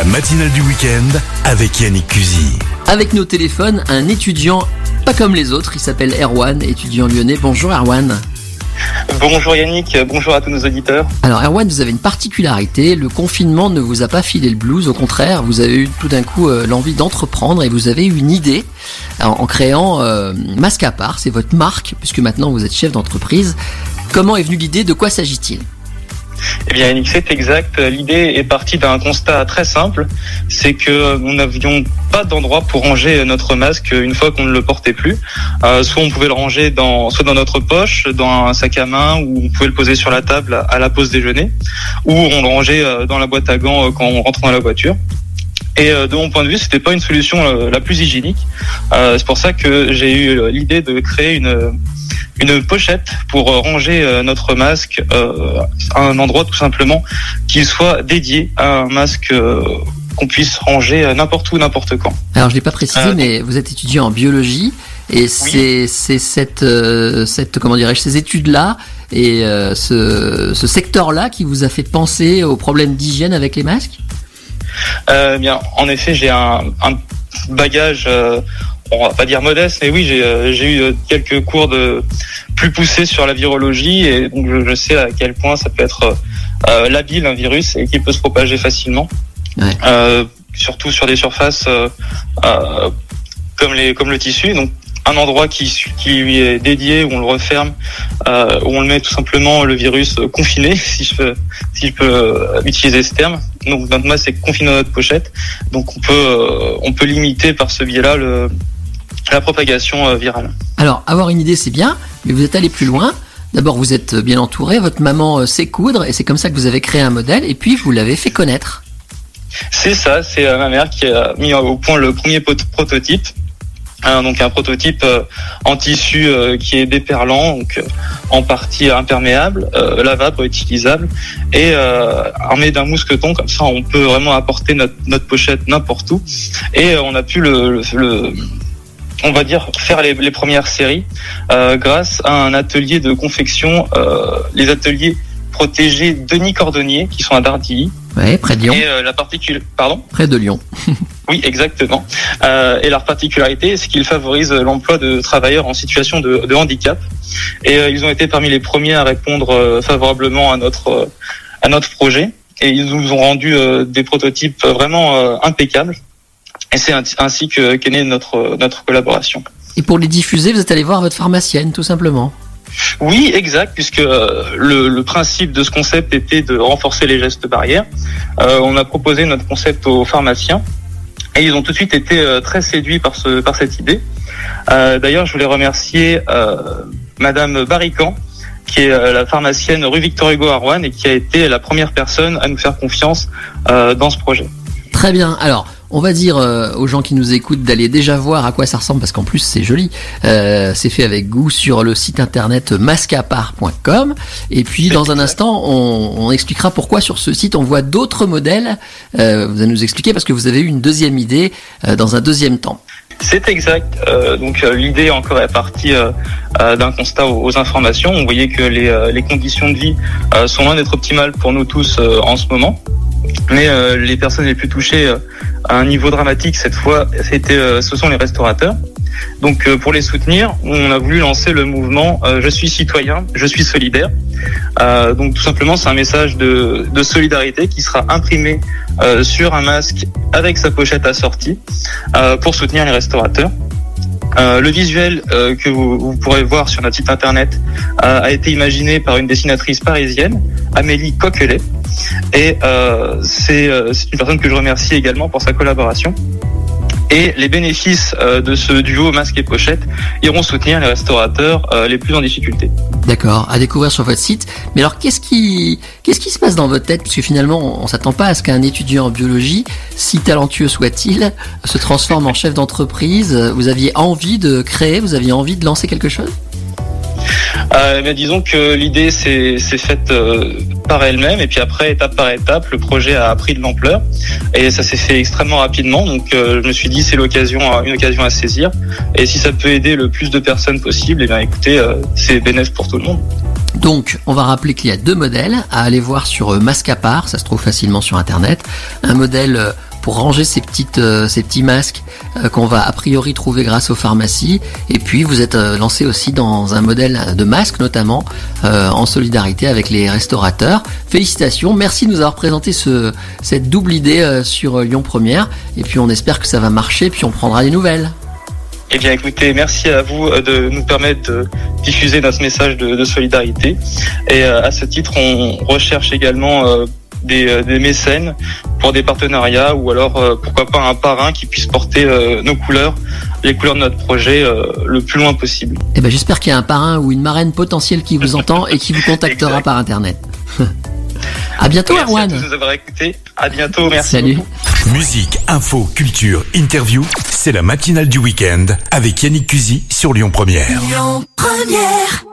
La matinale du week-end avec Yannick Cusy. Avec nos téléphones, un étudiant pas comme les autres, il s'appelle Erwan, étudiant lyonnais. Bonjour Erwan. Bonjour Yannick, bonjour à tous nos auditeurs. Alors Erwan, vous avez une particularité, le confinement ne vous a pas filé le blues, au contraire, vous avez eu tout d'un coup euh, l'envie d'entreprendre et vous avez eu une idée en, en créant euh, Masque à part, c'est votre marque, puisque maintenant vous êtes chef d'entreprise. Comment est venue l'idée, de quoi s'agit-il? Eh bien, Yannick, c'est exact. L'idée est partie d'un constat très simple, c'est que nous n'avions pas d'endroit pour ranger notre masque une fois qu'on ne le portait plus. Euh, soit on pouvait le ranger dans, soit dans notre poche, dans un sac à main, ou on pouvait le poser sur la table à la pause déjeuner, ou on le rangeait euh, dans la boîte à gants euh, quand on rentrait dans la voiture. Et euh, de mon point de vue, c'était pas une solution la plus hygiénique. Euh, c'est pour ça que j'ai eu l'idée de créer une une pochette pour euh, ranger euh, notre masque euh, à un endroit tout simplement qui soit dédié à un masque qu'on puisse ranger n'importe où, n'importe quand. Alors je l'ai pas précisé, Euh, mais vous êtes étudiant en biologie et c'est c'est cette euh, cette comment dirais-je ces études là et euh, ce ce secteur là qui vous a fait penser aux problèmes d'hygiène avec les masques? Bien, en effet, j'ai un, un bagage, on va pas dire modeste, mais oui, j'ai euh, eu euh, quelques cours de plus poussés sur la virologie et donc je, je sais à quel point ça peut être euh, labile un virus et qu'il peut se propager facilement, Ouais. Euh, surtout sur des surfaces euh, euh, comme les comme le tissu. Donc un endroit qui qui lui est dédié où on le referme, euh, où on le met tout simplement le virus euh, confiné, si je peux si je peux euh, utiliser ce terme. Donc notre masque c'est confiné dans notre pochette. Donc on peut euh, on peut limiter par ce biais-là le la propagation euh, virale. Alors avoir une idée c'est bien, mais vous êtes allé plus loin. D'abord vous êtes bien entouré, votre maman euh, sait coudre et c'est comme ça que vous avez créé un modèle et puis vous l'avez fait connaître. C'est ça, c'est euh, ma mère qui a mis au point le premier prototype. Hein, donc un prototype euh, en tissu euh, qui est déperlant, donc euh, en partie imperméable, euh, lavable, utilisable, et euh, armé d'un mousqueton, comme ça on peut vraiment apporter notre, notre pochette n'importe où. Et euh, on a pu le, le- le- on va dire faire les, les premières séries euh, grâce à un atelier de confection, euh, les ateliers protégés Denis Cordonnier, qui sont à Dardilly. Ouais, près de Lyon. Et euh, la particule, pardon? Près de Lyon. Oui, exactement. Euh, et leur particularité, c'est qu'ils favorisent l'emploi de travailleurs en situation de, de handicap. Et euh, ils ont été parmi les premiers à répondre euh, favorablement à notre euh, à notre projet. Et ils nous ont rendu euh, des prototypes vraiment euh, impeccables. Et c'est ainsi- que qu'est née notre notre collaboration. Et pour les diffuser, vous êtes allé voir votre pharmacienne tout simplement. Oui, exact, puisque euh, le, le principe de ce concept était de renforcer les gestes barrières. Euh, on a proposé notre concept aux pharmaciens et ils ont tout de suite été euh, très séduits par ce par cette idée. Euh, D'ailleurs, je voulais remercier euh, Madame Barrican, qui est la pharmacienne rue Victor Hugo à Rouen et qui a été la première personne à nous faire confiance dans ce projet. Très bien. Alors, on va dire euh, aux gens qui nous écoutent d'aller déjà voir à quoi ça ressemble parce qu'en plus c'est joli. Euh, c'est fait avec goût sur le site internet mascapart.com. Et puis dans un instant, on, on expliquera pourquoi sur ce site on voit d'autres modèles. Euh, vous allez nous expliquer parce que vous avez eu une deuxième idée euh, dans un deuxième temps. C'est exact. Euh, donc euh, l'idée encore est partie euh, d'un constat aux, aux informations. On voyait que les, euh, les conditions de vie euh, sont loin d'être optimales pour nous tous euh, en ce moment. Mais euh, les personnes les plus touchées euh, à un niveau dramatique cette fois, c'était, euh, ce sont les restaurateurs. Donc euh, pour les soutenir, on a voulu lancer le mouvement euh, Je suis citoyen, je suis solidaire. Euh, donc tout simplement, c'est un message de, de solidarité qui sera imprimé sur un masque avec sa pochette assortie pour soutenir les restaurateurs. Euh, le visuel euh, que vous, vous pourrez voir sur notre site internet euh, a été imaginé par une dessinatrice parisienne, Amélie Coquelet, et euh, c'est euh, c'est une personne que je remercie également pour sa collaboration. Et les bénéfices euh, de ce duo masque et pochette iront soutenir les restaurateurs les plus en difficulté. D'accord, à découvrir sur votre site. Mais alors, qu'est-ce qui, qu'est-ce qui se passe dans votre tête? Parce que finalement, on, on s'attend pas à ce qu'un étudiant en biologie, si talentueux soit-il, se transforme en chef d'entreprise. Vous aviez envie de créer, vous aviez envie de lancer quelque chose? Euh, eh disons que l'idée s'est s'est faite euh, elle-même et puis après, étape par étape, le projet a pris de l'ampleur et ça s'est fait extrêmement rapidement. Donc, euh, je me suis dit c'est l'occasion, euh, une occasion à saisir. Et si ça peut aider le plus de personnes possible, eh bien, écoutez, euh, c'est bénéfique pour tout le monde. Donc, on va rappeler qu'il y a deux modèles à aller voir sur Mascapar, ça se trouve facilement sur internet. Un modèle pour ranger ces petites, euh, ces petits masques euh, qu'on va a priori trouver grâce aux pharmacies. Et puis vous êtes euh, lancé aussi dans un modèle de masque notamment en solidarité avec les restaurateurs. Félicitations, merci de nous avoir présenté ce, cette double idée sur Lyon Première. Et puis on espère que ça va marcher, puis on prendra des nouvelles. Eh bien, écoutez, merci à vous de nous permettre de diffuser notre message de, solidarité. Et à ce titre, on recherche également des, des mécènes pour des partenariats ou alors euh, pourquoi pas un parrain qui puisse porter euh, nos couleurs, les couleurs de notre projet euh, le plus loin possible. Eh ben j'espère qu'il y a un parrain ou une marraine potentielle qui vous entend et qui vous contactera par internet. à bientôt merci Erwan. Merci à tous de nous avoir écoutés. À bientôt, merci. Salut. Musique, info, culture, interview, c'est la matinale du week-end avec Yannick Cusy sur Lyon Première. Lyon Première